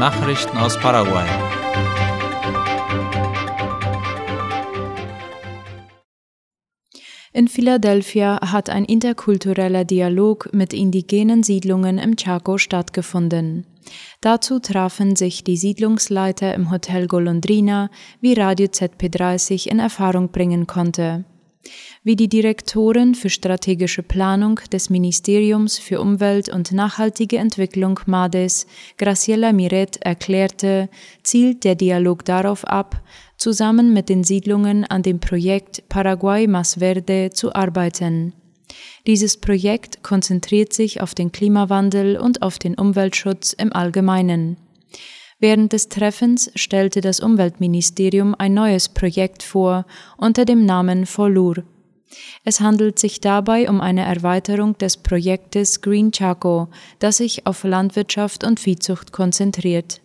Nachrichten aus Paraguay. In Philadelphia hat ein interkultureller Dialog mit indigenen Siedlungen im Chaco stattgefunden. Dazu trafen sich die Siedlungsleiter im Hotel Golondrina, wie Radio ZP30 in Erfahrung bringen konnte. Wie die Direktorin für strategische Planung des Ministeriums für Umwelt und nachhaltige Entwicklung MADES, Graciela Miret, erklärte, zielt der Dialog darauf ab, zusammen mit den Siedlungen an dem Projekt Paraguay Más Verde zu arbeiten. Dieses Projekt konzentriert sich auf den Klimawandel und auf den Umweltschutz im Allgemeinen. Während des Treffens stellte das Umweltministerium ein neues Projekt vor unter dem Namen Folur. Es handelt sich dabei um eine Erweiterung des Projektes Green Chaco, das sich auf Landwirtschaft und Viehzucht konzentriert.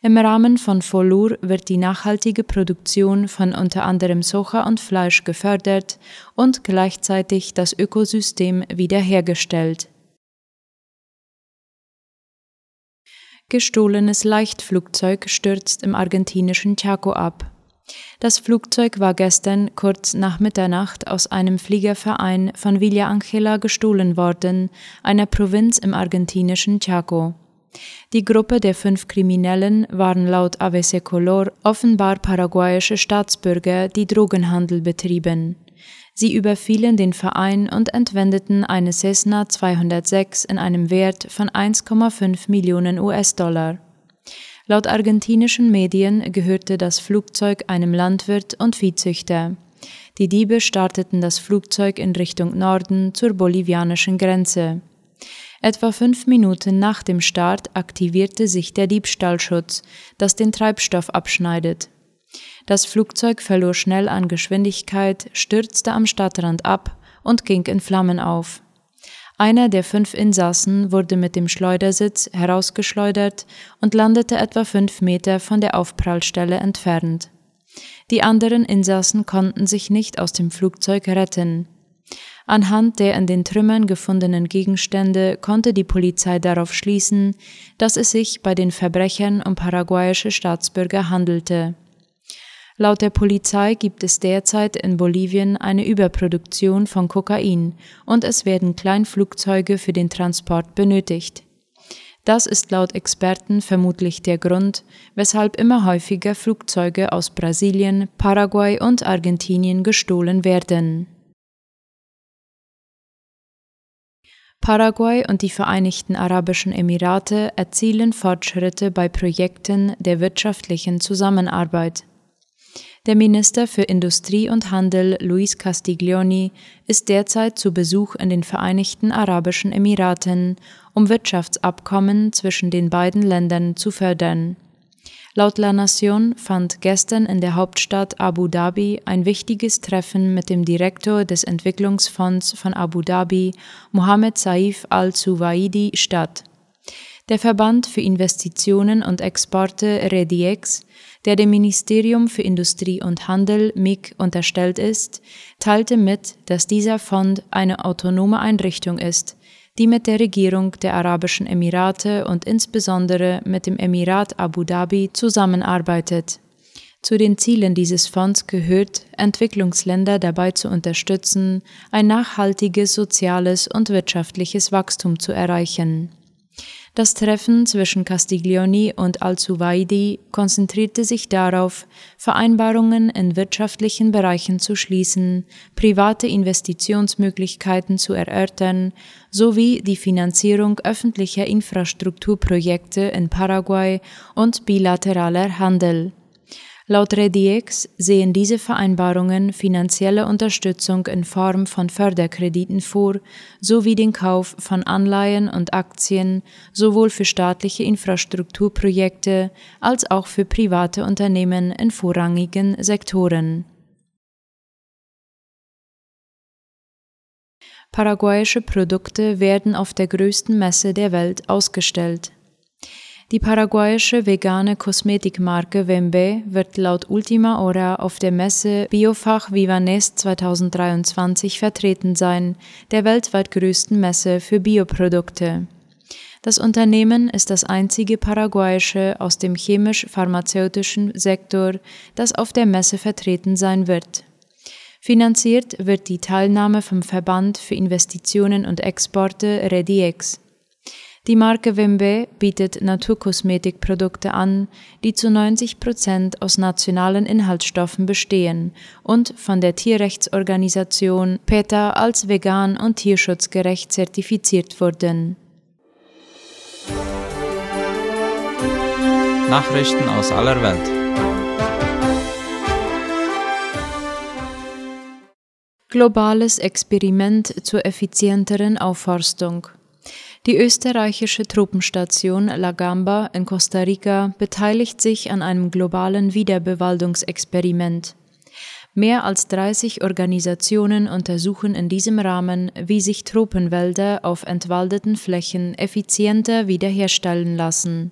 Im Rahmen von Folur wird die nachhaltige Produktion von unter anderem Soja und Fleisch gefördert und gleichzeitig das Ökosystem wiederhergestellt. Gestohlenes Leichtflugzeug stürzt im argentinischen Chaco ab. Das Flugzeug war gestern kurz nach Mitternacht aus einem Fliegerverein von Villa Angela gestohlen worden, einer Provinz im argentinischen Chaco. Die Gruppe der fünf Kriminellen waren laut ABC Color offenbar paraguayische Staatsbürger, die Drogenhandel betrieben. Sie überfielen den Verein und entwendeten eine Cessna 206 in einem Wert von 1,5 Millionen US-Dollar. Laut argentinischen Medien gehörte das Flugzeug einem Landwirt und Viehzüchter. Die Diebe starteten das Flugzeug in Richtung Norden zur bolivianischen Grenze. Etwa fünf Minuten nach dem Start aktivierte sich der Diebstahlschutz, das den Treibstoff abschneidet. Das Flugzeug verlor schnell an Geschwindigkeit, stürzte am Stadtrand ab und ging in Flammen auf. Einer der fünf Insassen wurde mit dem Schleudersitz herausgeschleudert und landete etwa fünf Meter von der Aufprallstelle entfernt. Die anderen Insassen konnten sich nicht aus dem Flugzeug retten. Anhand der in den Trümmern gefundenen Gegenstände konnte die Polizei darauf schließen, dass es sich bei den Verbrechern um paraguayische Staatsbürger handelte. Laut der Polizei gibt es derzeit in Bolivien eine Überproduktion von Kokain und es werden Kleinflugzeuge für den Transport benötigt. Das ist laut Experten vermutlich der Grund, weshalb immer häufiger Flugzeuge aus Brasilien, Paraguay und Argentinien gestohlen werden. Paraguay und die Vereinigten Arabischen Emirate erzielen Fortschritte bei Projekten der wirtschaftlichen Zusammenarbeit. Der Minister für Industrie und Handel Luis Castiglioni ist derzeit zu Besuch in den Vereinigten Arabischen Emiraten, um Wirtschaftsabkommen zwischen den beiden Ländern zu fördern. Laut La Nation fand gestern in der Hauptstadt Abu Dhabi ein wichtiges Treffen mit dem Direktor des Entwicklungsfonds von Abu Dhabi, Mohammed Saif al-Suwaidi, statt. Der Verband für Investitionen und Exporte REDIEX, der dem Ministerium für Industrie und Handel MIG unterstellt ist, teilte mit, dass dieser Fonds eine autonome Einrichtung ist, die mit der Regierung der Arabischen Emirate und insbesondere mit dem Emirat Abu Dhabi zusammenarbeitet. Zu den Zielen dieses Fonds gehört, Entwicklungsländer dabei zu unterstützen, ein nachhaltiges soziales und wirtschaftliches Wachstum zu erreichen. Das Treffen zwischen Castiglioni und Al-Suwaidi konzentrierte sich darauf, Vereinbarungen in wirtschaftlichen Bereichen zu schließen, private Investitionsmöglichkeiten zu erörtern sowie die Finanzierung öffentlicher Infrastrukturprojekte in Paraguay und bilateraler Handel. Laut REDIEX sehen diese Vereinbarungen finanzielle Unterstützung in Form von Förderkrediten vor, sowie den Kauf von Anleihen und Aktien sowohl für staatliche Infrastrukturprojekte als auch für private Unternehmen in vorrangigen Sektoren. Paraguayische Produkte werden auf der größten Messe der Welt ausgestellt. Die paraguayische vegane Kosmetikmarke Wembe wird laut Ultima Hora auf der Messe Biofach Vivanest 2023 vertreten sein, der weltweit größten Messe für Bioprodukte. Das Unternehmen ist das einzige paraguayische aus dem chemisch-pharmazeutischen Sektor, das auf der Messe vertreten sein wird. Finanziert wird die Teilnahme vom Verband für Investitionen und Exporte Rediex. Die Marke Wimbe bietet Naturkosmetikprodukte an, die zu 90 Prozent aus nationalen Inhaltsstoffen bestehen und von der Tierrechtsorganisation PETA als vegan und tierschutzgerecht zertifiziert wurden. Nachrichten aus aller Welt. Globales Experiment zur effizienteren Aufforstung. Die österreichische Truppenstation La Gamba in Costa Rica beteiligt sich an einem globalen Wiederbewaldungsexperiment. Mehr als 30 Organisationen untersuchen in diesem Rahmen, wie sich Tropenwälder auf entwaldeten Flächen effizienter wiederherstellen lassen.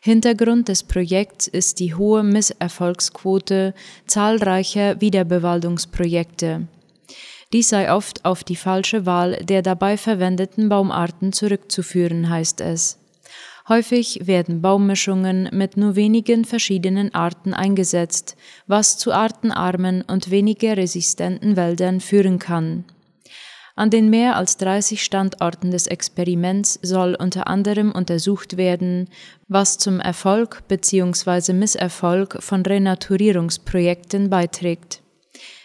Hintergrund des Projekts ist die hohe Misserfolgsquote zahlreicher Wiederbewaldungsprojekte. Dies sei oft auf die falsche Wahl der dabei verwendeten Baumarten zurückzuführen, heißt es. Häufig werden Baummischungen mit nur wenigen verschiedenen Arten eingesetzt, was zu artenarmen und weniger resistenten Wäldern führen kann. An den mehr als 30 Standorten des Experiments soll unter anderem untersucht werden, was zum Erfolg bzw. Misserfolg von Renaturierungsprojekten beiträgt.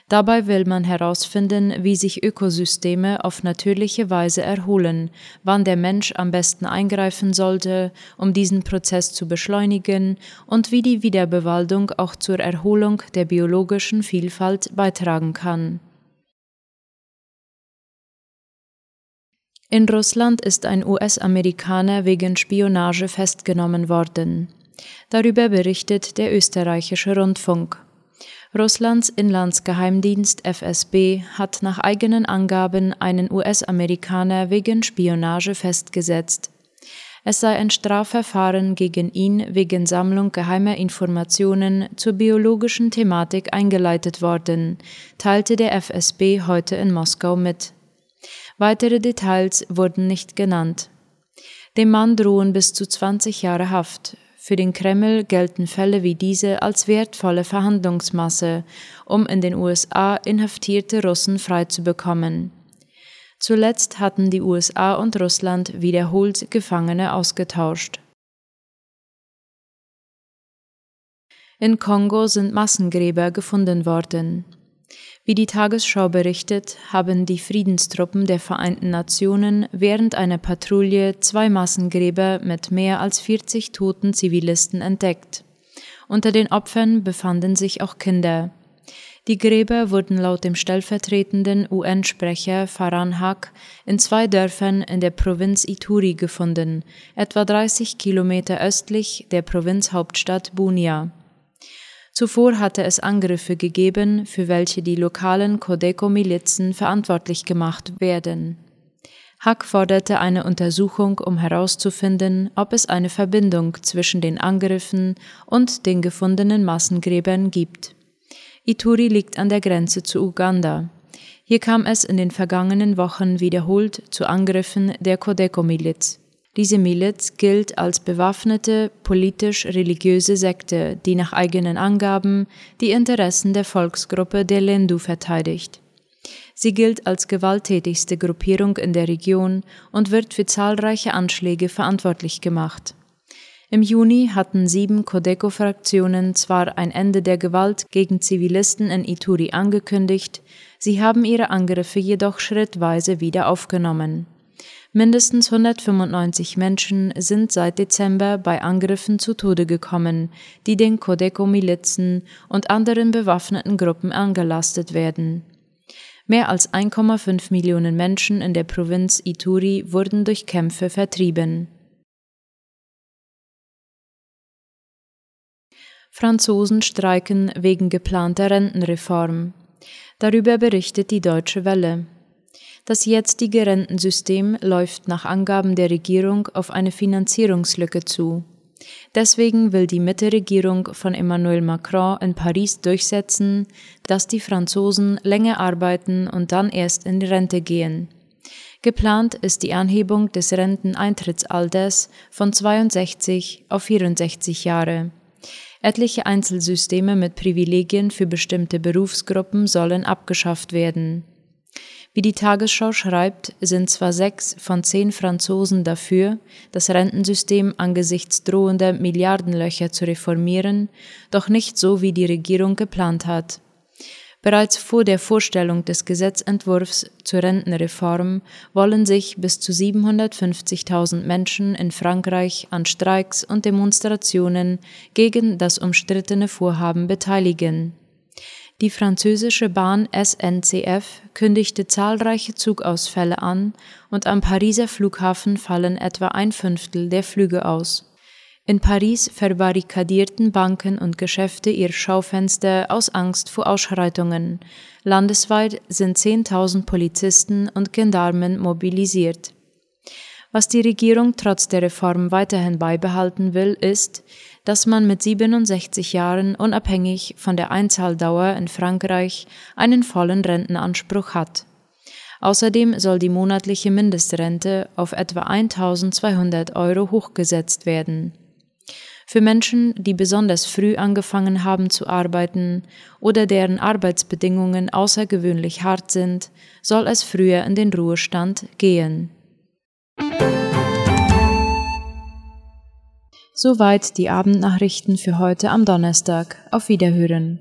Dabei will man herausfinden, wie sich Ökosysteme auf natürliche Weise erholen, wann der Mensch am besten eingreifen sollte, um diesen Prozess zu beschleunigen und wie die Wiederbewaldung auch zur Erholung der biologischen Vielfalt beitragen kann. In Russland ist ein US-Amerikaner wegen Spionage festgenommen worden. Darüber berichtet der österreichische Rundfunk. Russlands Inlandsgeheimdienst FSB hat nach eigenen Angaben einen US-Amerikaner wegen Spionage festgesetzt. Es sei ein Strafverfahren gegen ihn wegen Sammlung geheimer Informationen zur biologischen Thematik eingeleitet worden, teilte der FSB heute in Moskau mit. Weitere Details wurden nicht genannt. Dem Mann drohen bis zu 20 Jahre Haft. Für den Kreml gelten Fälle wie diese als wertvolle Verhandlungsmasse, um in den USA inhaftierte Russen freizubekommen. Zuletzt hatten die USA und Russland wiederholt Gefangene ausgetauscht. In Kongo sind Massengräber gefunden worden. Wie die Tagesschau berichtet, haben die Friedenstruppen der Vereinten Nationen während einer Patrouille zwei Massengräber mit mehr als 40 toten Zivilisten entdeckt. Unter den Opfern befanden sich auch Kinder. Die Gräber wurden laut dem stellvertretenden UN-Sprecher Farhan Haq in zwei Dörfern in der Provinz Ituri gefunden, etwa 30 Kilometer östlich der Provinzhauptstadt Bunia. Zuvor hatte es Angriffe gegeben, für welche die lokalen Codeco-Milizen verantwortlich gemacht werden. Hack forderte eine Untersuchung, um herauszufinden, ob es eine Verbindung zwischen den Angriffen und den gefundenen Massengräbern gibt. Ituri liegt an der Grenze zu Uganda. Hier kam es in den vergangenen Wochen wiederholt zu Angriffen der Codeco-Miliz. Diese Miliz gilt als bewaffnete politisch-religiöse Sekte, die nach eigenen Angaben die Interessen der Volksgruppe der Lendu verteidigt. Sie gilt als gewalttätigste Gruppierung in der Region und wird für zahlreiche Anschläge verantwortlich gemacht. Im Juni hatten sieben Codeco-Fraktionen zwar ein Ende der Gewalt gegen Zivilisten in Ituri angekündigt, sie haben ihre Angriffe jedoch schrittweise wieder aufgenommen. Mindestens 195 Menschen sind seit Dezember bei Angriffen zu Tode gekommen, die den Codeco-Milizen und anderen bewaffneten Gruppen angelastet werden. Mehr als 1,5 Millionen Menschen in der Provinz Ituri wurden durch Kämpfe vertrieben. Franzosen streiken wegen geplanter Rentenreform. Darüber berichtet die Deutsche Welle. Das jetzige Rentensystem läuft nach Angaben der Regierung auf eine Finanzierungslücke zu. Deswegen will die Mitte-Regierung von Emmanuel Macron in Paris durchsetzen, dass die Franzosen länger arbeiten und dann erst in Rente gehen. Geplant ist die Anhebung des Renteneintrittsalters von 62 auf 64 Jahre. Etliche Einzelsysteme mit Privilegien für bestimmte Berufsgruppen sollen abgeschafft werden. Wie die Tagesschau schreibt, sind zwar sechs von zehn Franzosen dafür, das Rentensystem angesichts drohender Milliardenlöcher zu reformieren, doch nicht so, wie die Regierung geplant hat. Bereits vor der Vorstellung des Gesetzentwurfs zur Rentenreform wollen sich bis zu 750.000 Menschen in Frankreich an Streiks und Demonstrationen gegen das umstrittene Vorhaben beteiligen. Die französische Bahn SNCF kündigte zahlreiche Zugausfälle an und am Pariser Flughafen fallen etwa ein Fünftel der Flüge aus. In Paris verbarrikadierten Banken und Geschäfte ihr Schaufenster aus Angst vor Ausschreitungen. Landesweit sind 10.000 Polizisten und Gendarmen mobilisiert. Was die Regierung trotz der Reform weiterhin beibehalten will, ist, dass man mit 67 Jahren unabhängig von der Einzahldauer in Frankreich einen vollen Rentenanspruch hat. Außerdem soll die monatliche Mindestrente auf etwa 1200 Euro hochgesetzt werden. Für Menschen, die besonders früh angefangen haben zu arbeiten oder deren Arbeitsbedingungen außergewöhnlich hart sind, soll es früher in den Ruhestand gehen. Soweit die Abendnachrichten für heute am Donnerstag. Auf Wiederhören.